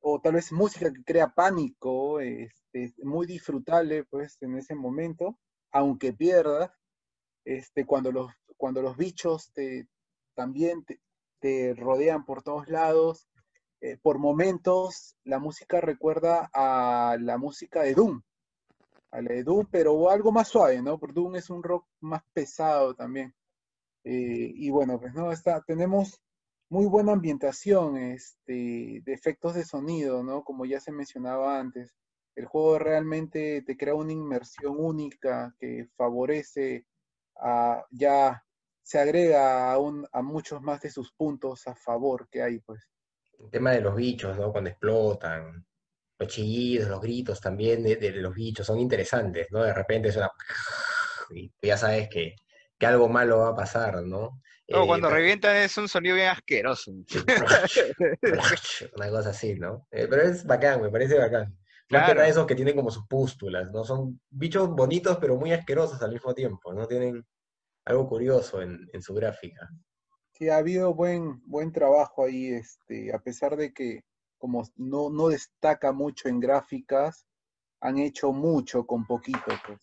o tal vez música que crea pánico, este, muy disfrutable pues en ese momento, aunque pierdas, este, cuando, los, cuando los bichos también te, rodean por todos lados, eh, por momentos la música recuerda a la música de Doom, a la de Doom, pero algo más suave, ¿no? Porque Doom es un rock más pesado también. Eh, y bueno, pues no, está, tenemos muy buena ambientación este, de efectos de sonido, ¿no? Como ya se mencionaba antes. El juego realmente te crea una inmersión única que favorece a, ya se agrega a, a muchos más de sus puntos a favor que hay, pues. El tema de los bichos, ¿no? Cuando explotan, los chillidos, los gritos también de, de los bichos son interesantes, ¿no? De repente es una... <laughs> Y ya sabes que que algo malo va a pasar, ¿no? No, cuando eh, revientan es un sonido bien asqueroso. <laughs> <laughs> Una cosa así, ¿no? Eh, pero es bacán, me parece bacán. Claro. Más que esos que tienen como sus pústulas, ¿no? Son bichos bonitos, pero muy asquerosos al mismo tiempo, ¿no? Tienen algo curioso en, su gráfica. Sí, ha habido buen, buen trabajo ahí, este, a pesar de que como no, no destaca mucho en gráficas, han hecho mucho con poquito, pues.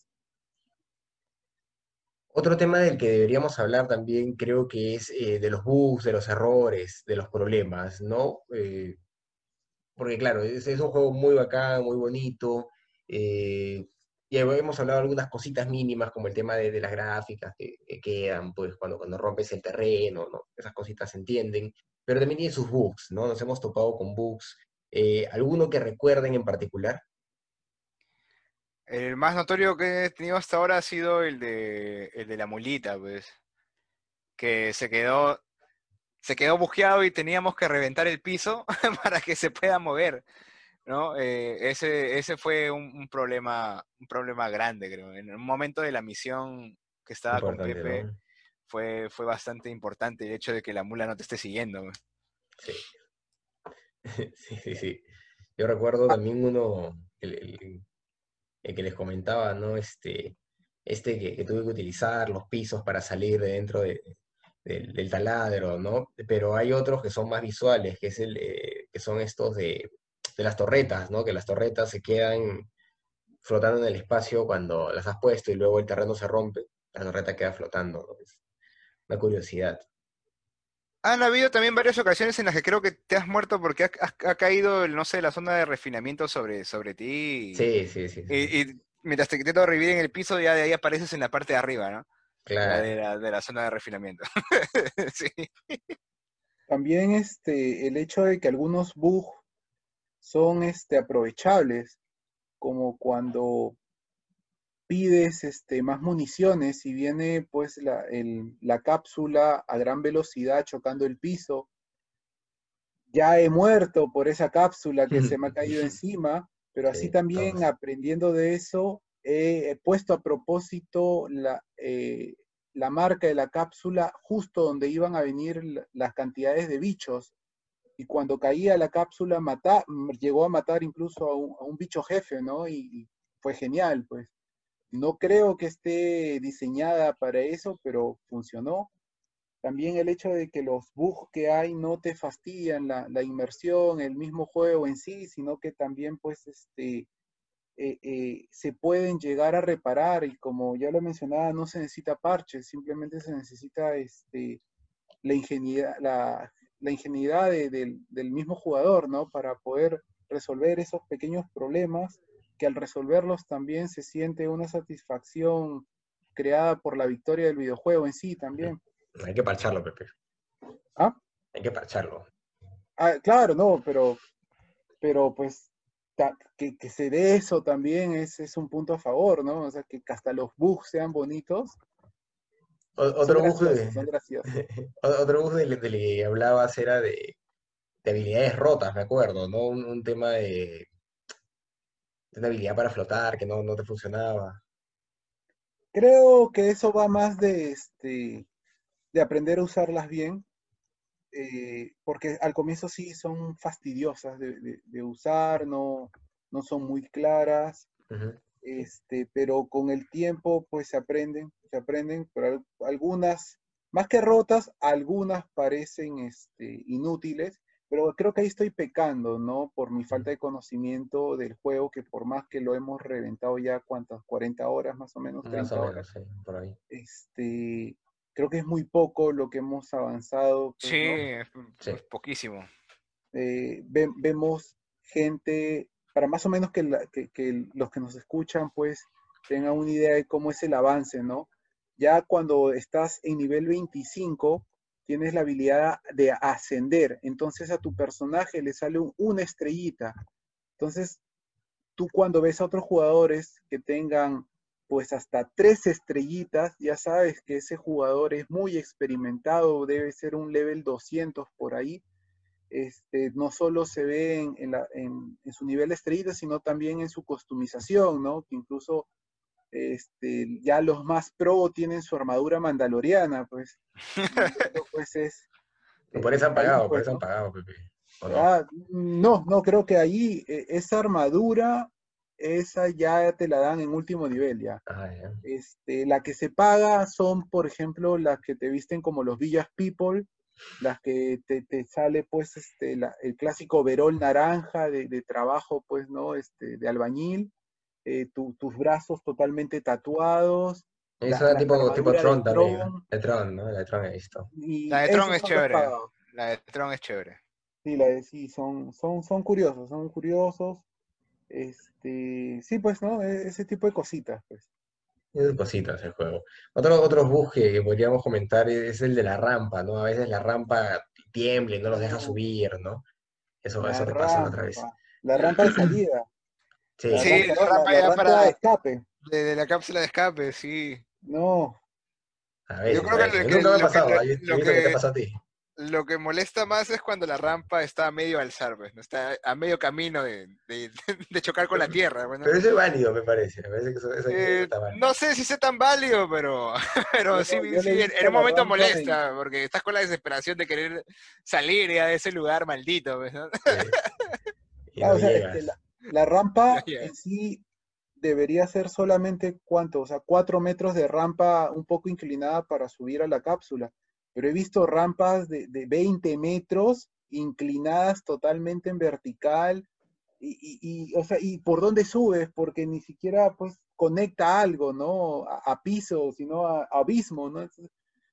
Otro tema del que deberíamos hablar también creo que es eh, de los bugs, de los errores, de los problemas, ¿no? Eh, porque claro, es, un juego muy bacán, muy bonito, eh, y hemos hablado de algunas cositas mínimas como el tema de, las gráficas que, quedan, pues cuando, cuando rompes el terreno, ¿no? Esas cositas se entienden, pero también tiene sus bugs, ¿no? Nos hemos topado con bugs. ¿Alguno que recuerden en particular? El más notorio que he tenido hasta ahora ha sido el de, el de la mulita, pues. Que se quedó, se quedó bujeado y teníamos que reventar el piso <laughs> para que se pueda mover. ¿No? Eh, ese, ese fue un, problema, un problema grande, creo. En un momento de la misión que estaba con Pepe, fue, fue bastante importante el hecho de que la mula no te esté siguiendo. Sí. <laughs> sí, sí, sí. Yo recuerdo también uno, el, el que les comentaba, ¿no? Este, este que, tuve que utilizar los pisos para salir de dentro del taladro, ¿no? Pero hay otros que son más visuales, que, es el, eh, que son estos de, las torretas, ¿no? Que las torretas se quedan flotando en el espacio cuando las has puesto y luego el terreno se rompe, la torreta queda flotando, ¿no? Es una curiosidad. Han habido también varias ocasiones en las que creo que te has muerto porque ha, caído, no sé, la zona de refinamiento sobre, sobre ti. sí, sí, sí. Y, mientras te intento revivir en el piso, ya de ahí apareces en la parte de arriba, ¿no? Claro. de, la, zona de refinamiento. <laughs> sí. También este, el hecho de que algunos bugs son este, aprovechables, como cuando pides este, más municiones y viene pues la, el- la cápsula a gran velocidad chocando el piso. Ya he muerto por esa cápsula que se me ha <laughs> caído encima, pero así Sí, también aprendiendo de eso, he, he puesto a propósito la, eh, la marca de la cápsula justo donde iban a venir la- las cantidades de bichos. Y cuando caía la cápsula, mata- llegó a matar incluso a un, bicho jefe, ¿no? Y, fue genial, pues. No creo que esté diseñada para eso, pero funcionó. También el hecho de que los bugs que hay no te fastidian la, inmersión, el mismo juego en sí, sino que también pues este, eh, eh, se pueden llegar a reparar y como ya lo mencionaba, no se necesita parches, simplemente se necesita este, la la, la ingenuidad de- del, del mismo jugador, ¿no? Para poder resolver esos pequeños problemas que al resolverlos también se siente una satisfacción creada por la victoria del videojuego en sí también. Hay que parcharlo, Pepe. ¿Ah? Hay que parcharlo. Ah, claro, no, pero, pero pues ta- que, que se dé eso también es, es un punto a favor, ¿no? O sea, que hasta los bugs sean bonitos. Otro bug graciosos, de, <laughs> otro bug del, que hablabas era de, de habilidades rotas, me acuerdo, ¿no? Un, un tema de, de una habilidad para flotar que no, no te funcionaba. Creo que eso va más de, este, de aprender a usarlas bien, eh, porque al comienzo sí son fastidiosas de, usar, no, no son muy claras, Ujú. Este, pero con el tiempo pues se aprenden, se aprenden, pero al- algunas, más que rotas, algunas parecen este, inútiles, pero creo que ahí estoy pecando, ¿no? Por mi falta de conocimiento del juego, que por más que lo hemos reventado ya, ¿cuántas? 40 horas más o menos, Más 30 o horas. menos, sí, por ahí. Este, creo que es muy poco lo que hemos avanzado, pues, Sí, ¿no? es Sí. pues, poquísimo. eh, ve- vemos gente, para más o menos que, los que nos escuchan, pues, tengan una idea de cómo es el avance, ¿no? Ya cuando estás en nivel 25, tienes la habilidad de ascender, entonces a tu personaje le sale un- una estrellita. Entonces, tú cuando ves a otros jugadores que tengan pues hasta tres estrellitas, ya sabes que ese jugador es muy experimentado, debe ser un level 200 por ahí, este, no solo se ve en, en la- en- en su nivel de sino también en su customización, ¿no? Que incluso este, ya los más pro tienen su armadura mandaloriana, pues. <laughs> Pues es... Por eso han pagado, por eso han ¿no? pagado, Pepe. ¿O no? Ah, no, no, creo que ahí eh, esa armadura, esa ya te la dan en último nivel ya. Ah. Este, la que se paga son, por ejemplo, las que te visten como los Villas People, las que te, te sale pues este, la- el clásico verol naranja de, de trabajo, pues, ¿no? Este, de albañil, eh, tu- tus brazos totalmente tatuados. la- Eso era la tipo, tipo de Tron también. De Tron, ¿no? La de Tron he visto. y La de Tron es chévere. pagados. La de Tron es chévere. Sí, la de- sí, son, son, son curiosos, son curiosos. Este, sí, pues, ¿no? E- Ese tipo de cositas, pues. Esas cositas el juego. Otro, otro bug que, que podríamos comentar es el de la rampa, ¿no? A veces la rampa tiembla y no los deja subir, ¿no? Eso, La eso te pasa otra vez. la rampa de salida, Sí, la Sí, rampa, la rampa la- la rampa para- de escape. De, de la cápsula de escape, sí. No, a creo que que- Nunca me ha que- lo- ¿ah? Yo- yo he visto que te que- pasó a ti. Lo que molesta más es cuando la rampa está a medio alzar, pues, ¿no? está a medio camino de, de- <laughs> de chocar con la tierra. Pero eso es válido, me parece. Me parece que eso, eso Eh, está válido. no sé si sea tan válido, pero, <laughs> pero sí, sí, en, un momento molesta, porque estás con la desesperación de querer salir ya de ese lugar maldito. pues, ¿no? Sí. <laughs> Ah, no o sea, este, la, la rampa en sí debería ser solamente, ¿cuánto? O sea, cuatro metros de rampa un poco inclinada para subir a la cápsula. Pero he visto rampas de, de 20 metros inclinadas totalmente en vertical. Y, y- o sea, ¿y por dónde subes? Porque ni siquiera, pues, conecta algo, ¿no? A, a piso, sino a, a abismo, ¿no? Entonces,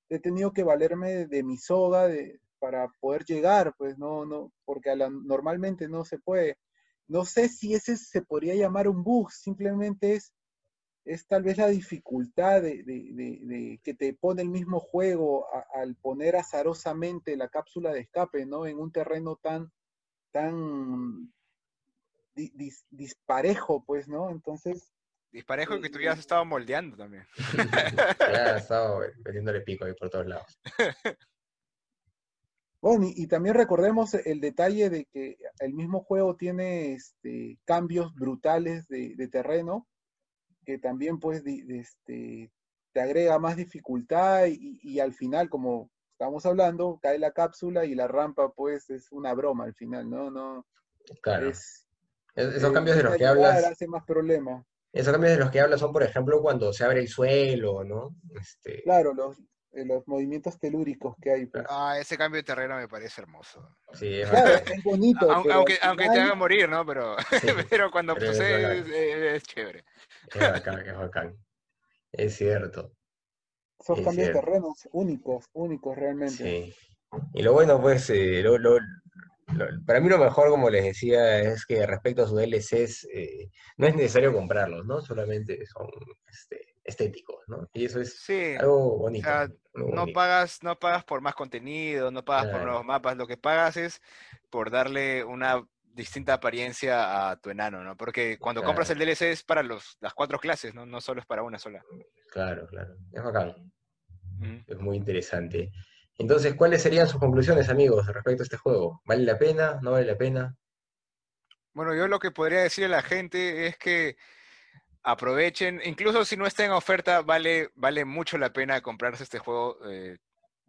he tenido que valerme de, mi soga de, para poder llegar, pues, no, no, porque normalmente no se puede. No sé si ese se podría llamar un bug, simplemente es, es tal vez la dificultad de, de- de- de que te pone el mismo juego a- al poner azarosamente la cápsula de escape, ¿no? En un terreno tan, tan di- dis- disparejo, pues, ¿no? Entonces, Disparejo que tú ya has estado moldeando también. <laughs> ya ha estado metiéndole pico ahí por todos lados. <laughs> Bueno, y, también recordemos el detalle de que el mismo juego tiene este, cambios brutales de, terreno, que también pues este, te agrega más dificultad y, al final, como estamos hablando, cae la cápsula y la rampa pues es una broma al final, ¿no? no claro. esos cambios de los que hablas... Hace más problema. Esos cambios de los que hablas son, por ejemplo, cuando se abre el suelo, ¿no? Este... Claro, los, eh, los movimientos telúricos que hay. Pues. Ah, ese cambio de terreno me parece hermoso. Sí, es, es bonito. aunque, aunque te haga morir, ¿no? Pero, <laughs> pero cuando sucede es, chévere. Es bacán, es bacán. Es cierto. Esos cambios de terrenos únicos, únicos realmente. Sí. Y lo bueno, pues, eh, lo, lo, para mí lo mejor, como les decía, es que respecto a sus DLCs, eh, no es necesario comprarlos, ¿no? Solamente son este, estéticos, ¿no? Y eso es algo bonito. no, pagas, no pagas por más contenido, no pagas por nuevos mapas, lo que pagas es por darle una distinta apariencia a tu enano, ¿no? Porque cuando compras el DLC es para los, las cuatro clases, ¿no? No solo es para una sola. Claro, claro. Es bacán. Es muy interesante. Entonces, ¿cuáles serían sus conclusiones, amigos, respecto a este juego? ¿Vale la pena? ¿No vale la pena? Bueno, yo lo que podría decir a la gente es que aprovechen, incluso si no está en oferta, vale, vale mucho la pena comprarse este juego. Eh,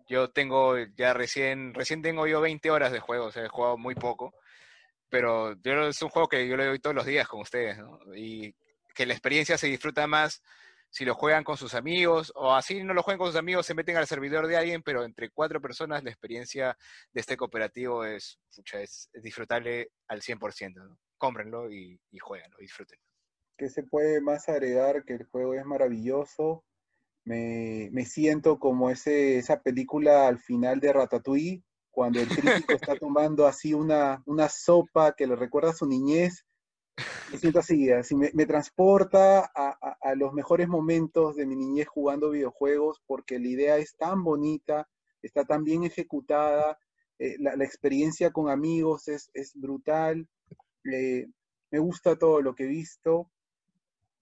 yo tengo ya recién, recién tengo yo 20 horas de juego, o sea, he jugado muy poco, pero yo, es un juego que yo le doy todos los días con ustedes, ¿no? Y que la experiencia se disfruta más si lo juegan con sus amigos, o así no lo juegan con sus amigos, se meten al servidor de alguien, pero entre cuatro personas la experiencia de este cooperativo es, es, disfrutable al 100%. ¿no? Cómprenlo y, y jueguenlo, disfruten. ¿Qué se puede más agregar? Que el juego es maravilloso. Me, me siento como ese, esa película al final de Ratatouille, cuando el crítico está tomando así una, una sopa que le recuerda a su niñez me siento así, así me, transporta a, los mejores momentos de mi niñez jugando videojuegos porque la idea es tan bonita, está tan bien ejecutada, eh, la, experiencia con amigos es, brutal, eh, me gusta todo lo que he visto,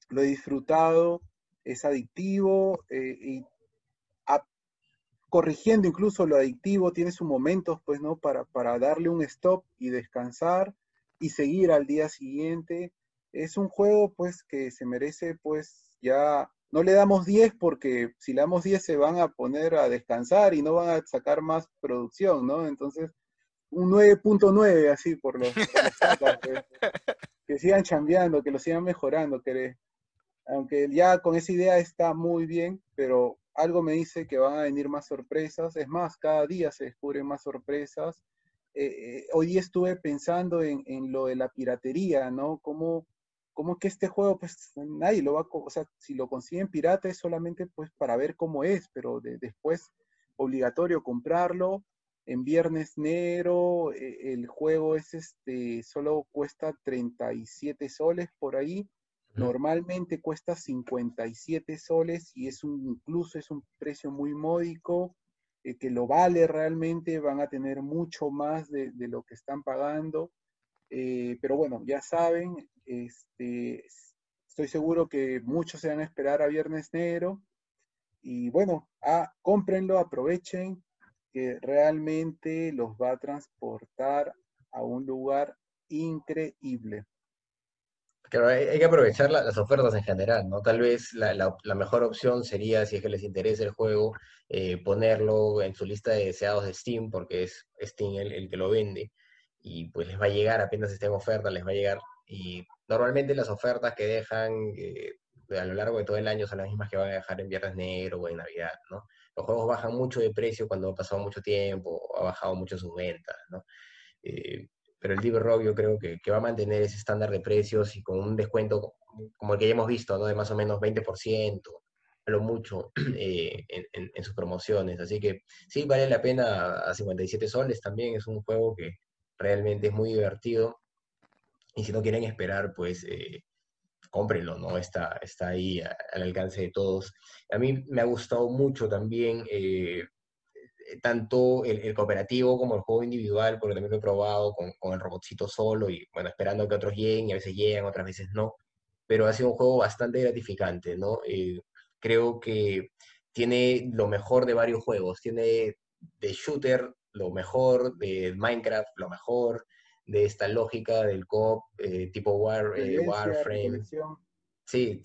lo he disfrutado, es adictivo eh, y corrigiendo incluso lo adictivo, tiene sus momentos, pues, ¿no? Para, para darle un stop y descansar y seguir al día siguiente. Es un juego pues que se merece pues ya, no le damos 10 porque si le damos 10 se van a poner a descansar y no van a sacar más producción, ¿no? Entonces, un 9.9 así por los, pues. que sigan chambeando, que lo sigan mejorando, que aunque ya con esa idea está muy bien, pero algo me dice que van a venir más sorpresas. Es más, cada día se descubren más sorpresas eh, eh, hoy estuve pensando en, lo de la piratería, ¿no? Como, como que este juego, pues nadie lo va a, o sea, si lo consiguen pirata es solamente pues para ver cómo es, pero después obligatorio comprarlo. En Viernes Negro eh, el juego es este, solo cuesta 37 soles por ahí. Normalmente cuesta 57 soles y es un, incluso es un precio muy módico. Eh, que lo vale realmente, van a tener mucho más de, lo que están pagando. Eh, pero bueno, ya saben, este, estoy seguro que muchos se van a esperar a Viernes Negro. Y bueno, ah, cómprenlo, aprovechen, que realmente los va a transportar a un lugar increíble hay, que aprovechar las ofertas en general, ¿no? Tal vez la, mejor opción sería, si es que les interesa el juego, eh, ponerlo en su lista de deseados de Steam, porque es Steam el, que lo vende, y pues les va a llegar, apenas esté en oferta, les va a llegar. Y normalmente las ofertas que dejan eh, a lo largo de todo el año son las mismas que van a dejar en Viernes Negro o en Navidad, ¿no? Los juegos bajan mucho de precio cuando ha pasado mucho tiempo, ha bajado mucho sus ventas, ¿no? Eh, pero el Deep Rock yo creo que, va a mantener ese estándar de precios y con un descuento como el que ya hemos visto, ¿no? De más o menos 20%, a lo mucho, <clears throat> eh, en, sus promociones. Así que sí, vale la pena a 57 soles también, es un juego que realmente es muy divertido. Y si no quieren esperar, pues eh, cómprenlo, ¿no? Está, está ahí al alcance de todos. A mí me ha gustado mucho también eh, tanto el, cooperativo como el juego individual, porque también lo he probado con, el robotcito solo y bueno, esperando que otros lleguen y a veces llegan, otras veces no. pero ha sido un juego bastante gratificante, ¿no? Eh, creo que tiene lo mejor de varios juegos, tiene de shooter lo mejor, de Minecraft lo mejor, de esta lógica del co eh, tipo War, eh, Warframe. Sí,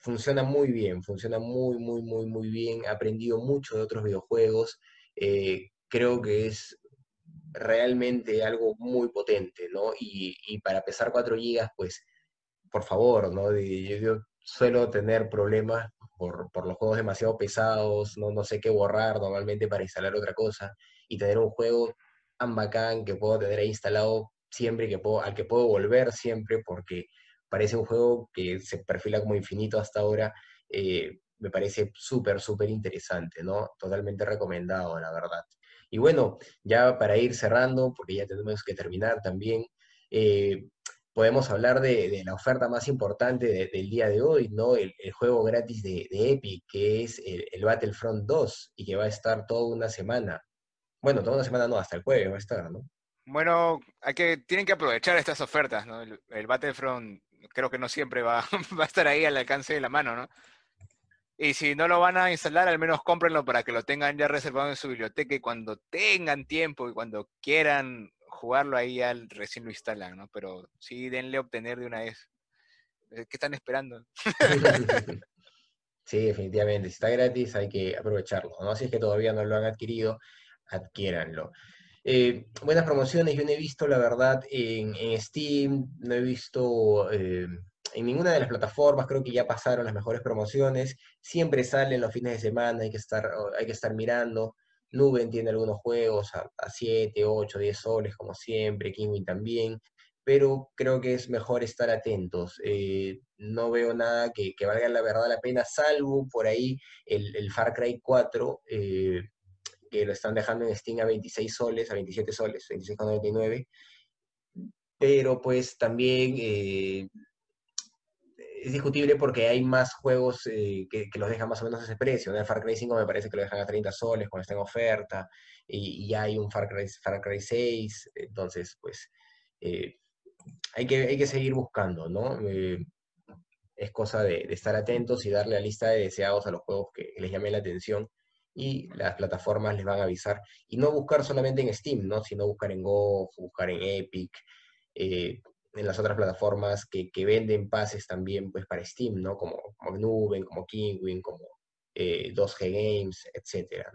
funciona muy bien, funciona muy, muy, muy, muy bien. He aprendido mucho de otros videojuegos. Eh, creo que es realmente algo muy potente, ¿no? Y, para pesar 4 GB, pues, por favor, ¿no? Yo, yo suelo tener problemas por, por, los juegos demasiado pesados, no, no sé qué borrar normalmente para instalar otra cosa, y tener un juego tan bacán que puedo tener ahí instalado siempre, que puedo, al que puedo volver siempre, porque parece un juego que se perfila como infinito hasta ahora, eh, me parece súper, súper interesante, ¿no? Totalmente recomendado, la verdad. Y bueno, ya para ir cerrando, porque ya tenemos que terminar también, eh, podemos hablar de, la oferta más importante del día de hoy, ¿no? El, juego gratis de, Epic, que es el, el, Battlefront 2, y que va a estar toda una semana. Bueno, toda una semana no, hasta el jueves va a estar, ¿no? Bueno, hay que, tienen que aprovechar estas ofertas, ¿no? El, Battlefront creo que no siempre va, <laughs> va, a estar ahí al alcance de la mano, ¿no? Y si no lo van a instalar, al menos cómprenlo para que lo tengan ya reservado en su biblioteca y cuando tengan tiempo y cuando quieran jugarlo ahí ya recién lo instalan, ¿no? Pero sí, denle obtener de una vez. Eh, ¿Qué están esperando? <laughs> Sí, definitivamente. Si está gratis hay que aprovecharlo, ¿no? Si es que todavía no lo han adquirido, adquiéranlo. Eh, buenas promociones, yo no he visto, la verdad, en, Steam, no he visto eh, en ninguna de las plataformas, creo que ya pasaron las mejores promociones, siempre salen los fines de semana, hay que estar, hay que estar mirando. Nuben tiene algunos juegos a, 7, 8, 10 soles, como siempre, Kingwin también, pero creo que es mejor estar atentos. Eh, no veo nada que, valga la verdad la pena, salvo por ahí el, Far Cry 4, que lo están dejando en Steam a 26 soles, a 27 soles, 26,99. Pero pues también eh, es discutible porque hay más juegos eh, que, los dejan más o menos a ese precio. El Far Cry 5 me parece que lo dejan a 30 soles cuando está en oferta. Y, ya hay un Far Cry, Far Cry 6. Entonces, pues eh, hay, que, hay que seguir buscando, ¿no? es cosa de, estar atentos y darle la lista de deseados a los juegos que les llame la atención y las plataformas les van a avisar. Y no buscar solamente en Steam, ¿no? sino buscar en Go, buscar en Epic, eh, en las otras plataformas que, venden pases también pues, para Steam, ¿no? como, como Nuben, como Kingwin, como 2G eh, Games, etcétera,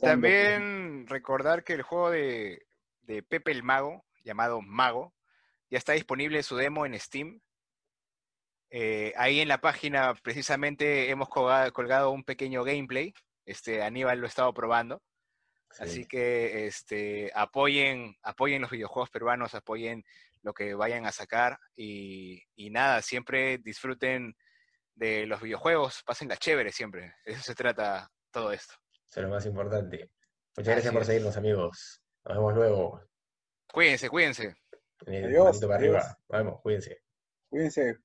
También recordar que el juego de, Pepe el Mago, llamado Mago, ya está disponible su demo en Steam. Eh, ahí en la página precisamente hemos colgado un pequeño gameplay este, Aníbal lo ha estado probando. Así que este, apoyen, apoyen los videojuegos peruanos, apoyen lo que vayan a sacar y, nada, siempre disfruten de los videojuegos, pasen la chévere siempre. eso se trata todo esto. Eso es lo más importante. Muchas gracias por seguirnos, amigos. Nos vemos luego. Cuídense, cuídense. Adiós, para arriba. Vamos, cuídense. Cuídense.